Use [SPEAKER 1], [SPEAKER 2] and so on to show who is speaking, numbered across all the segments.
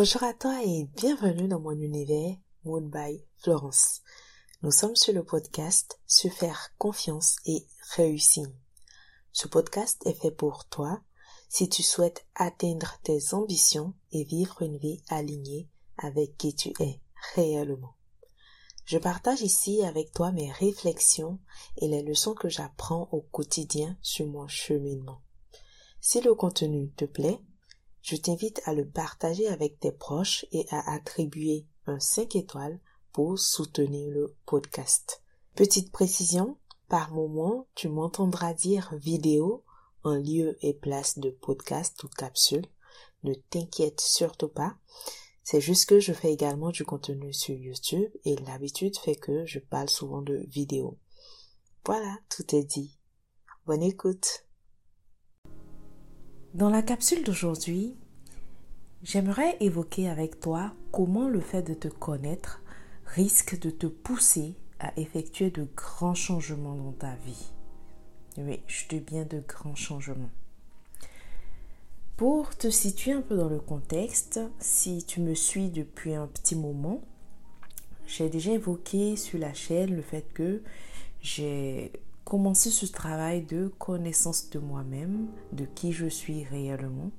[SPEAKER 1] Bonjour à toi et bienvenue dans mon univers Mood by Florence. Nous sommes sur le podcast Se faire confiance et réussir. Ce podcast est fait pour toi si tu souhaites atteindre tes ambitions et vivre une vie alignée avec qui tu es réellement. Je partage ici avec toi mes réflexions et les leçons que j'apprends au quotidien sur mon cheminement. Si le contenu te plaît, je t'invite à le partager avec tes proches et à attribuer un 5 étoiles pour soutenir le podcast. Petite précision, par moment, tu m'entendras dire vidéo en lieu et place de podcast ou capsule. Ne t'inquiète surtout pas. C'est juste que je fais également du contenu sur YouTube et l'habitude fait que je parle souvent de vidéo. Voilà, tout est dit. Bonne écoute. Dans la capsule d'aujourd'hui, j'aimerais évoquer avec toi comment le fait de te connaître risque de te pousser à effectuer de grands changements dans ta vie. Oui, je dis bien de grands changements. Pour te situer un peu dans le contexte, si tu me suis depuis un petit moment, j'ai déjà évoqué sur la chaîne le fait que j'ai commencer ce travail de connaissance de moi-même, de qui je suis réellement.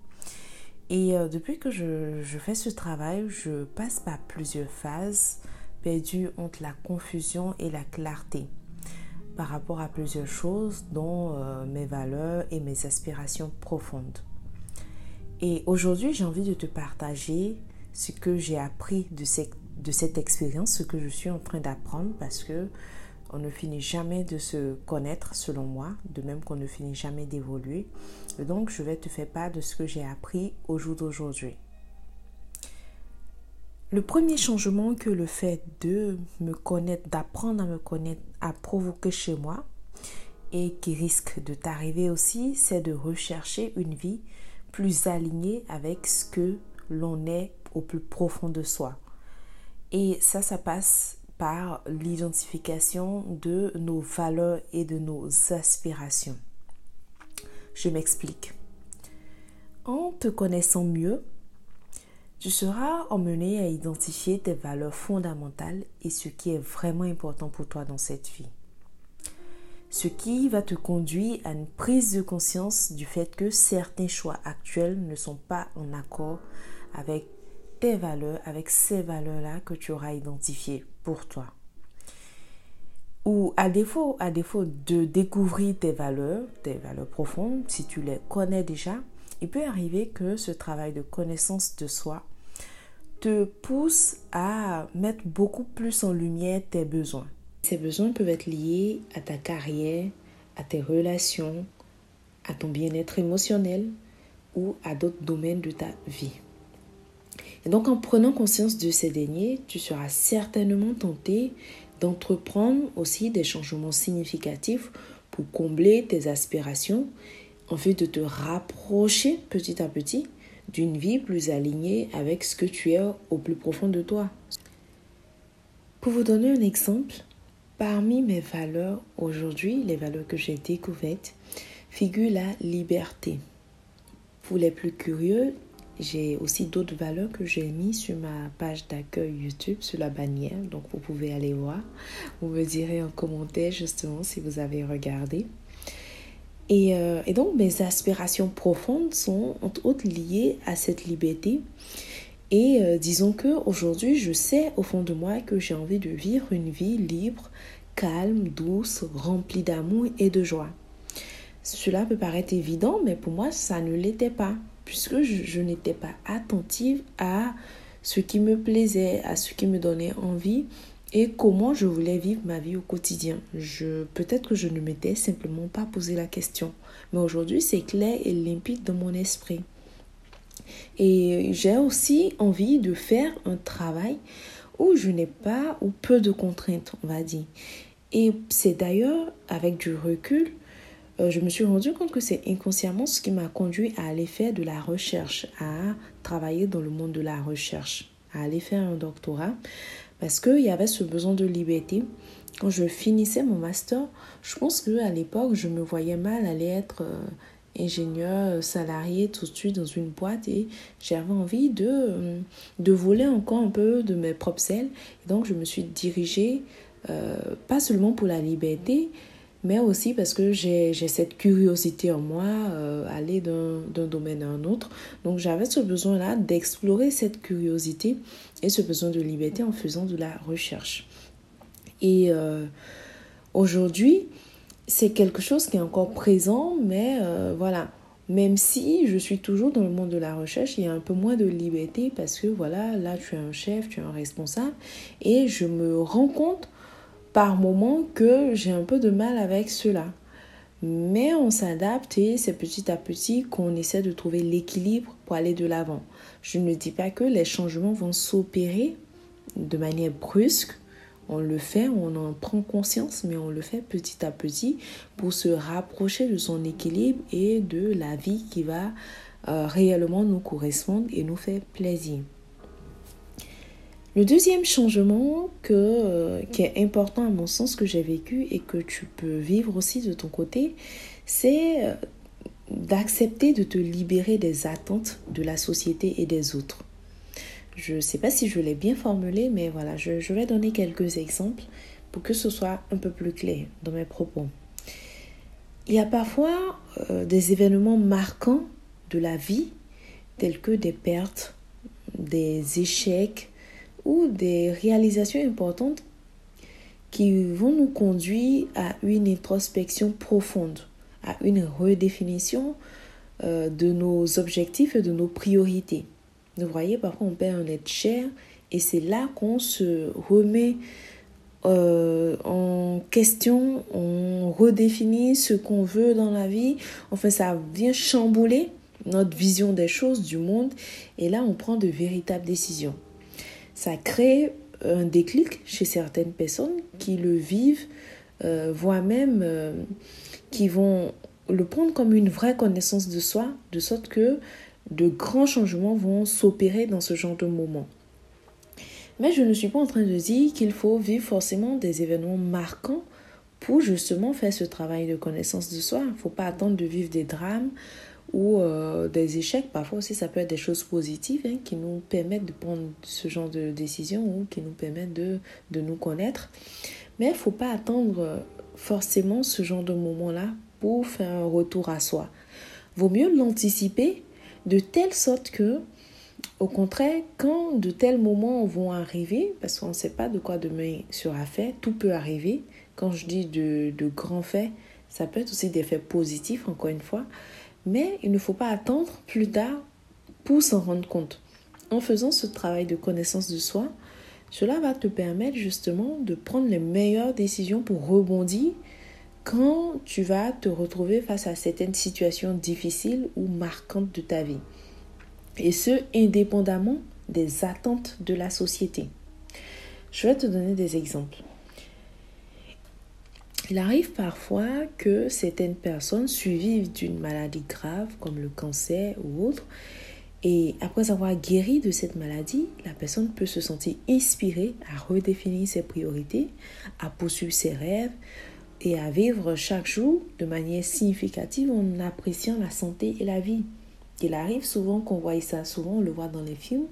[SPEAKER 1] Et euh, depuis que je, fais ce travail, je passe par plusieurs phases perdues entre la confusion et la clarté par rapport à plusieurs choses, dont euh, mes valeurs et mes aspirations profondes. Et aujourd'hui, j'ai envie de te partager ce que j'ai appris de, de cette expérience, ce que je suis en train d'apprendre, parce que on ne finit jamais de se connaître, selon moi, de même qu'on ne finit jamais d'évoluer. Donc, je vais te faire part de ce que j'ai appris au jour d'aujourd'hui. Le premier changement que le fait de me connaître, d'apprendre à me connaître, a provoqué chez moi, et qui risque de t'arriver aussi, c'est de rechercher une vie plus alignée avec ce que l'on est au plus profond de soi. Et ça, ça passe par l'identification de nos valeurs et de nos aspirations. Je m'explique. En te connaissant mieux, tu seras emmené à identifier tes valeurs fondamentales et ce qui est vraiment important pour toi dans cette vie. Ce qui va te conduire à une prise de conscience du fait que certains choix actuels ne sont pas en accord avec tes valeurs, avec ces valeurs-là que tu auras identifiées pour toi. Ou à défaut, à défaut de découvrir tes valeurs, tes valeurs profondes, si tu les connais déjà, il peut arriver que ce travail de connaissance de soi te pousse à mettre beaucoup plus en lumière tes besoins. Ces besoins peuvent être liés à ta carrière, à tes relations, à ton bien-être émotionnel ou à d'autres domaines de ta vie. Et donc en prenant conscience de ces derniers, tu seras certainement tenté d'entreprendre aussi des changements significatifs pour combler tes aspirations en vue de te rapprocher petit à petit d'une vie plus alignée avec ce que tu es au plus profond de toi. Pour vous donner un exemple, parmi mes valeurs aujourd'hui, les valeurs que j'ai découvertes, figure la liberté. Pour les plus curieux, j'ai aussi d'autres valeurs que j'ai mis sur ma page d'accueil YouTube, sur la bannière. Donc, vous pouvez aller voir. Vous me direz en commentaire justement si vous avez regardé. Et, euh, donc, mes aspirations profondes sont entre autres liées à cette liberté. Et euh, disons que aujourd'hui, je sais au fond de moi que j'ai envie de vivre une vie libre, calme, douce, remplie d'amour et de joie. Cela peut paraître évident, mais pour moi, ça ne l'était pas puisque je, n'étais pas attentive à ce qui me plaisait, à ce qui me donnait envie et comment je voulais vivre ma vie au quotidien. Je peut-être que je ne m'étais simplement pas posé la question, mais aujourd'hui c'est clair et limpide dans mon esprit. Et j'ai aussi envie de faire un travail où je n'ai pas ou peu de contraintes, on va dire. Et c'est d'ailleurs avec du recul euh, je me suis rendu compte que c'est inconsciemment ce qui m'a conduit à aller faire de la recherche, à travailler dans le monde de la recherche, à aller faire un doctorat, parce qu'il y avait ce besoin de liberté. Quand je finissais mon master, je pense qu'à l'époque, je me voyais mal aller être euh, ingénieur salarié tout de suite dans une boîte et j'avais envie de, de voler encore un peu de mes propres ailes. donc je me suis dirigée, pas seulement pour la liberté, mais aussi parce que j'ai cette curiosité en moi, euh, aller d'un domaine à un autre. Donc j'avais ce besoin-là d'explorer cette curiosité et ce besoin de liberté en faisant de la recherche. Et euh, aujourd'hui, c'est quelque chose qui est encore présent, mais euh, voilà, même si je suis toujours dans le monde de la recherche, il y a un peu moins de liberté parce que voilà, là tu es un chef, tu es un responsable, et je me rends compte par moment que j'ai un peu de mal avec cela. Mais on s'adapte et c'est petit à petit qu'on essaie de trouver l'équilibre pour aller de l'avant. Je ne dis pas que les changements vont s'opérer de manière brusque. On le fait, on en prend conscience, mais on le fait petit à petit pour se rapprocher de son équilibre et de la vie qui va euh, réellement nous correspondre et nous faire plaisir. Le deuxième changement que, euh, qui est important à mon sens que j'ai vécu et que tu peux vivre aussi de ton côté, c'est euh, d'accepter de te libérer des attentes de la société et des autres. Je ne sais pas si je l'ai bien formulé, mais voilà, je, vais donner quelques exemples pour que ce soit un peu plus clair dans mes propos. Il y a parfois euh, des événements marquants de la vie, tels que des pertes, des échecs, ou des réalisations importantes qui vont nous conduire à une introspection profonde, à une redéfinition euh, de nos objectifs et de nos priorités. Vous voyez, parfois on perd un être cher et c'est là qu'on se remet euh, en question, on redéfinit ce qu'on veut dans la vie. Enfin, ça vient chambouler notre vision des choses, du monde. Et là, on prend de véritables décisions ça crée un déclic chez certaines personnes qui le vivent, euh, voire même euh, qui vont le prendre comme une vraie connaissance de soi, de sorte que de grands changements vont s'opérer dans ce genre de moment. Mais je ne suis pas en train de dire qu'il faut vivre forcément des événements marquants pour justement faire ce travail de connaissance de soi. Il ne faut pas attendre de vivre des drames ou euh, des échecs. Parfois aussi, ça peut être des choses positives hein, qui nous permettent de prendre ce genre de décision ou qui nous permettent de, de nous connaître. Mais il ne faut pas attendre forcément ce genre de moment-là pour faire un retour à soi. Vaut mieux l'anticiper de telle sorte que, au contraire, quand de tels moments vont arriver, parce qu'on ne sait pas de quoi demain sera fait, tout peut arriver. Quand je dis de, de grands faits, ça peut être aussi des faits positifs, encore une fois. Mais il ne faut pas attendre plus tard pour s'en rendre compte. En faisant ce travail de connaissance de soi, cela va te permettre justement de prendre les meilleures décisions pour rebondir quand tu vas te retrouver face à certaines situations difficiles ou marquantes de ta vie. Et ce, indépendamment des attentes de la société. Je vais te donner des exemples. Il arrive parfois que certaines personnes survivent d'une maladie grave comme le cancer ou autre. Et après avoir guéri de cette maladie, la personne peut se sentir inspirée à redéfinir ses priorités, à poursuivre ses rêves et à vivre chaque jour de manière significative en appréciant la santé et la vie. Il arrive souvent qu'on voit ça, souvent on le voit dans les films,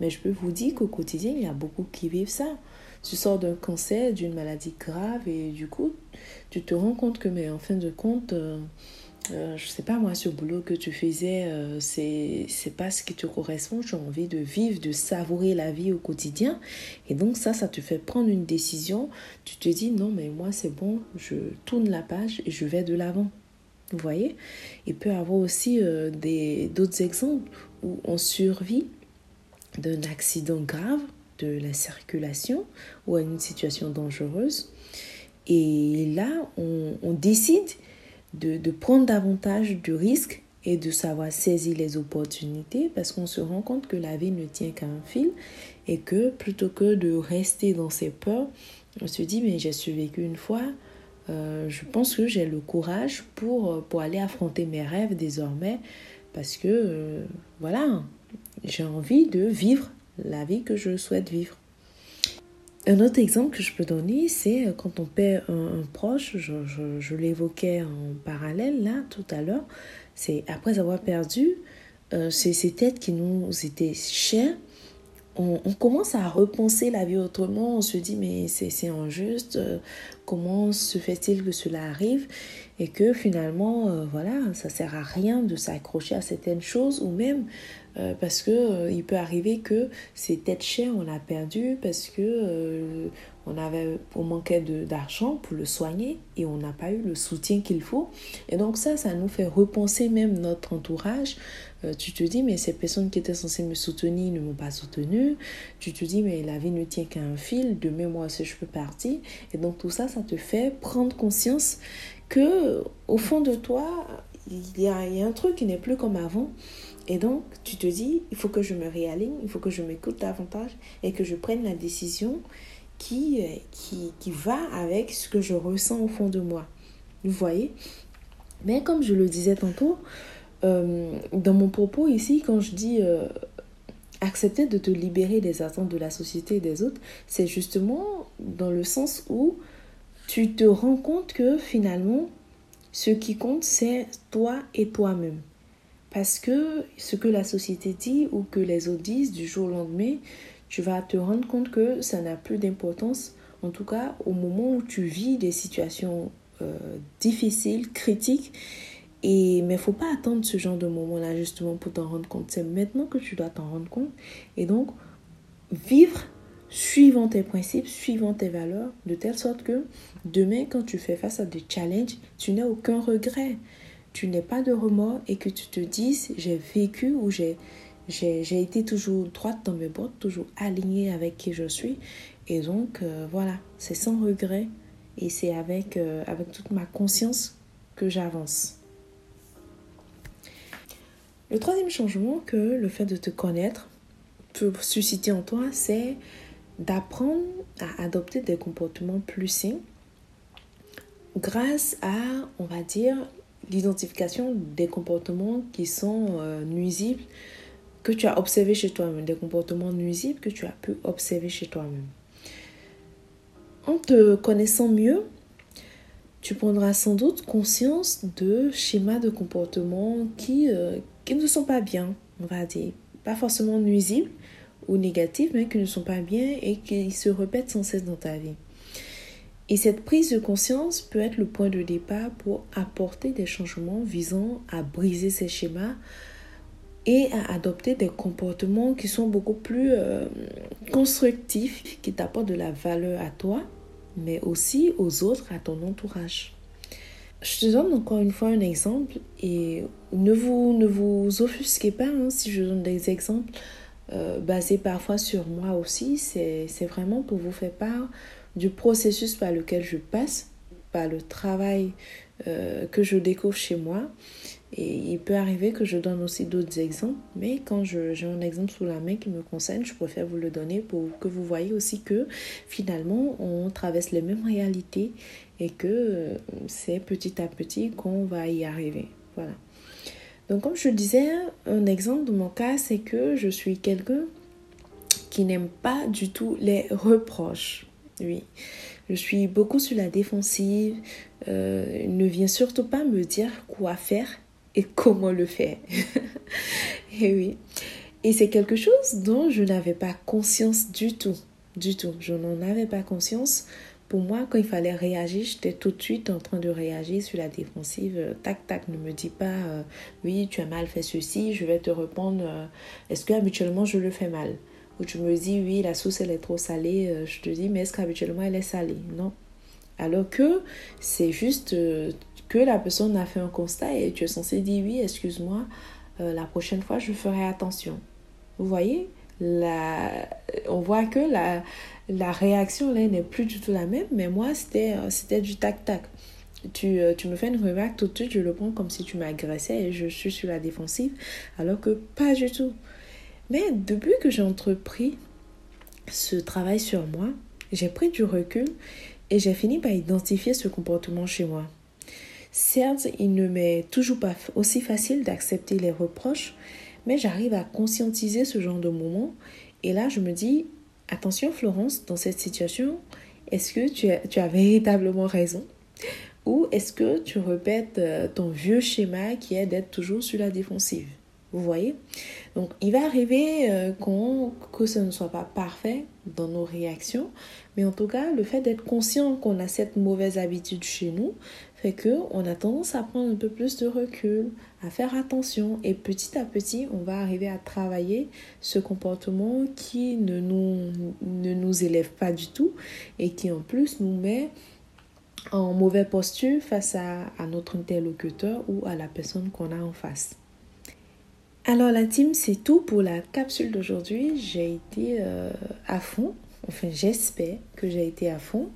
[SPEAKER 1] mais je peux vous dire qu'au quotidien, il y a beaucoup qui vivent ça tu sors d'un cancer, d'une maladie grave et du coup, tu te rends compte que, mais en fin de compte, euh, euh, je sais pas moi, ce boulot que tu faisais, euh, c'est, pas ce qui te correspond. Tu as envie de vivre, de savourer la vie au quotidien. Et donc, ça, ça te fait prendre une décision. Tu te dis, non, mais moi, c'est bon, je tourne la page et je vais de l'avant. Vous voyez? Il peut y avoir aussi des, d'autres exemples où on survit d'un accident grave de la circulation ou à une situation dangereuse. Et là, on, décide de, prendre davantage de risques et de savoir saisir les opportunités parce qu'on se rend compte que la vie ne tient qu'à un fil et que plutôt que de rester dans ses peurs, on se dit mais j'ai survécu une fois, euh, je pense que j'ai le courage pour, pour aller affronter mes rêves désormais parce que euh, voilà, j'ai envie de vivre la vie que je souhaite vivre. Un autre exemple que je peux donner, c'est euh, quand on perd un, proche, je, l'évoquais en parallèle là tout à l'heure, C'est après avoir perdu euh, ces, têtes qui nous étaient chères, on, commence à repenser la vie autrement. On se dit, mais c'est injuste. Euh, comment se fait-il que cela arrive? Et que finalement, voilà, ça sert à rien de s'accrocher à certaines choses ou même euh, parce que il peut arriver que ces têtes chères, on l'a perdu parce que on avait on manquait d'argent pour le soigner et on n'a pas eu le soutien qu'il faut. Et donc ça ça nous fait repenser même notre entourage. Euh, tu te dis mais ces personnes qui étaient censées me soutenir ne m'ont pas soutenu. Tu te dis mais la vie ne tient qu'à un fil. Demain moi aussi je peux partir. Et donc tout ça ça te fait prendre conscience que au fond de toi il y a, il y a un truc qui n'est plus comme avant et donc, tu te dis, il faut que je me réaligne, il faut que je m'écoute davantage et que je prenne la décision qui, euh, va avec ce que je ressens au fond de moi. Vous voyez? Mais comme je le disais tantôt, euh, dans mon propos ici, quand je dis euh, accepter de te libérer des attentes de la société et des autres, c'est justement dans le sens où tu te rends compte que finalement, ce qui compte, c'est toi et toi-même. Parce que ce que la société dit ou que les autres disent du jour au lendemain, tu vas te rendre compte que ça n'a plus d'importance, en tout cas au moment où tu vis des situations euh, difficiles, critiques. Et, mais il ne faut pas attendre ce genre de moment-là justement pour t'en rendre compte. C'est maintenant que tu dois t'en rendre compte. Et donc, vivre suivant tes principes, suivant tes valeurs, de telle sorte que demain, quand tu fais face à des challenges, tu n'as aucun regret. Tu n'es pas de remords et que tu te dises, j'ai vécu ou j'ai j'ai été toujours droite dans mes bottes, toujours alignée avec qui je suis. Et donc, euh, voilà, c'est sans regret et c'est avec, euh, avec toute ma conscience que j'avance. Le troisième changement que le fait de te connaître peut susciter en toi, c'est d'apprendre à adopter des comportements plus sains grâce à, on va dire, l'identification des comportements qui sont euh, nuisibles que tu as observé chez toi-même, des comportements nuisibles que tu as pu observer chez toi-même. En te connaissant mieux, tu prendras sans doute conscience de schémas de comportement qui, euh, qui ne sont pas bien, on va dire. Pas forcément nuisibles ou négatifs, mais qui ne sont pas bien et qui se répètent sans cesse dans ta vie. Et cette prise de conscience peut être le point de départ pour apporter des changements visant à briser ces schémas, et à adopter des comportements qui sont beaucoup plus euh, constructifs, qui t'apportent de la valeur à toi, mais aussi aux autres, à ton entourage. Je te donne encore une fois un exemple et ne vous, ne vous offusquez pas hein, si je donne des exemples euh, basés parfois sur moi aussi. C'est vraiment pour vous faire part du processus par lequel je passe, par le travail euh, que je découvre chez moi et il peut arriver que je donne aussi d'autres exemples, mais quand j'ai un exemple sous la main qui me concerne, je préfère vous le donner pour que vous voyez aussi que finalement on traverse les mêmes réalités et que euh, c'est petit à petit qu'on va y arriver. Voilà. Donc comme je disais, un exemple de mon cas, c'est que je suis quelqu'un qui n'aime pas du tout les reproches. Oui, je suis beaucoup sur la défensive. Euh, ne vient surtout pas me dire quoi faire et comment le faire. et oui. Et c'est quelque chose dont je n'avais pas conscience du tout. Du tout. Je n'en avais pas conscience. Pour moi, quand il fallait réagir, j'étais tout de suite en train de réagir sur la défensive. Tac, tac, ne me dis pas, euh, oui, tu as mal fait ceci, je vais te répondre, euh, est-ce que habituellement je le fais mal? Ou tu me dis, oui, la sauce elle est trop salée, je te dis, mais est-ce qu'habituellement elle est salée? Non. Alors que c'est juste, que la personne a fait un constat et tu es censé dire oui, excuse-moi, euh, la prochaine fois je ferai attention. Vous voyez? La, on voit que la, la réaction là n'est plus du tout la même, mais moi c'était, euh, c'était du tac-tac. Tu, euh, tu me fais une remarque tout de suite, je le prends comme si tu m'agressais et je suis sur la défensive, alors que pas du tout. Mais depuis que j'ai entrepris ce travail sur moi, j'ai pris du recul et j'ai fini par identifier ce comportement chez moi. Certes, il ne m'est toujours pas aussi facile d'accepter les reproches, mais j'arrive à conscientiser ce genre de moment. Et là, je me dis, attention Florence, dans cette situation, est-ce que tu as, tu as véritablement raison? Ou est-ce que tu répètes euh, ton vieux schéma qui est d'être toujours sur la défensive? Vous voyez? Donc, il va arriver euh, que ce ne soit pas parfait dans nos réactions, mais en tout cas, le fait d'être conscient qu'on a cette mauvaise habitude chez nous fait que on a tendance à prendre un peu plus de recul, à faire attention et petit à petit, on va arriver à travailler ce comportement qui ne nous, ne nous élève pas du tout et qui en plus nous met en mauvaise posture face à, notre interlocuteur ou à la personne qu'on a en face. Alors la team, c'est tout pour la capsule d'aujourd'hui. J'ai été euh, à fond, enfin j'espère que j'ai été à fond.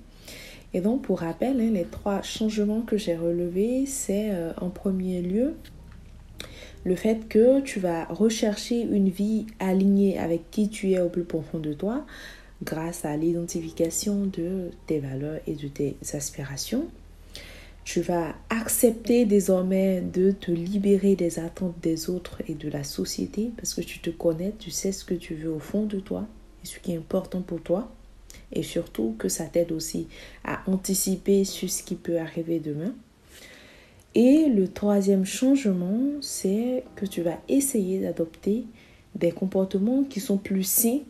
[SPEAKER 1] Et donc, pour rappel, hein, les trois changements que j'ai relevés, c'est euh, en premier lieu le fait que tu vas rechercher une vie alignée avec qui tu es au plus profond de toi grâce à l'identification de tes valeurs et de tes aspirations. Tu vas accepter désormais de te libérer des attentes des autres et de la société parce que tu te connais, tu sais ce que tu veux au fond de toi et ce qui est important pour toi et surtout que ça t'aide aussi à anticiper sur ce qui peut arriver demain. Et le troisième changement, c'est que tu vas essayer d'adopter des comportements qui sont plus sains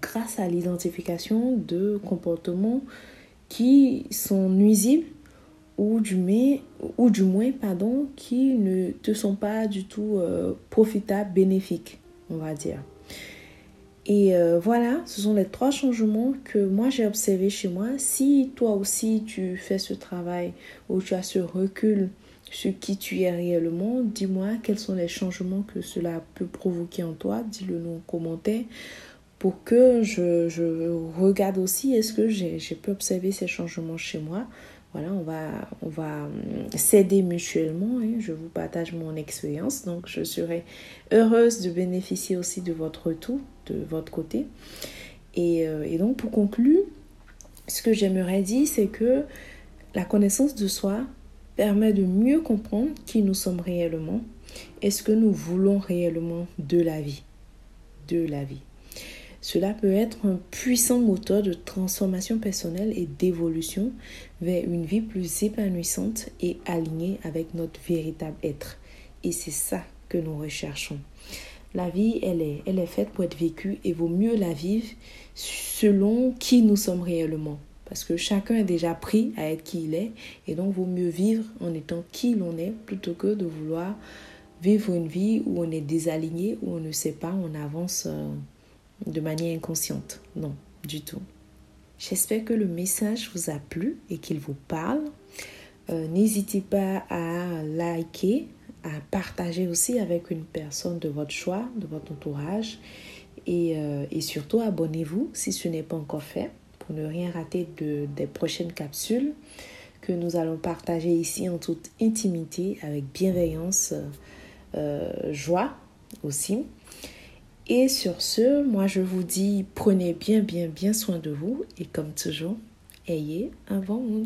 [SPEAKER 1] grâce à l'identification de comportements qui sont nuisibles ou du, ou du moins pardon, qui ne te sont pas du tout euh, profitables, bénéfiques, on va dire. Et euh, voilà, ce sont les trois changements que moi j'ai observés chez moi. Si toi aussi tu fais ce travail ou tu as ce recul sur qui tu es réellement, dis-moi quels sont les changements que cela peut provoquer en toi. Dis-le nous en commentaire pour que je, je regarde aussi est-ce que j'ai pu observer ces changements chez moi. Voilà, on va, on va hum, s'aider mutuellement. Hein. Je vous partage mon expérience. Donc, je serai heureuse de bénéficier aussi de votre retour, de votre côté. Et, euh, et donc, pour conclure, ce que j'aimerais dire, c'est que la connaissance de soi permet de mieux comprendre qui nous sommes réellement et ce que nous voulons réellement de la vie. De la vie. Cela peut être un puissant moteur de transformation personnelle et d'évolution vers une vie plus épanouissante et alignée avec notre véritable être. Et c'est ça que nous recherchons. La vie, elle est, elle est faite pour être vécue et vaut mieux la vivre selon qui nous sommes réellement. Parce que chacun est déjà pris à être qui il est. Et donc, vaut mieux vivre en étant qui l'on est plutôt que de vouloir vivre une vie où on est désaligné, où on ne sait pas, on avance. Euh, de manière inconsciente. Non, du tout. J'espère que le message vous a plu et qu'il vous parle. Euh, n'hésitez pas à liker, à partager aussi avec une personne de votre choix, de votre entourage. Et, euh, surtout, abonnez-vous si ce n'est pas encore fait pour ne rien rater de, des prochaines capsules que nous allons partager ici en toute intimité, avec bienveillance, euh, joie aussi. Et sur ce, moi je vous dis, prenez bien, bien, bien soin de vous et comme toujours, ayez un bon.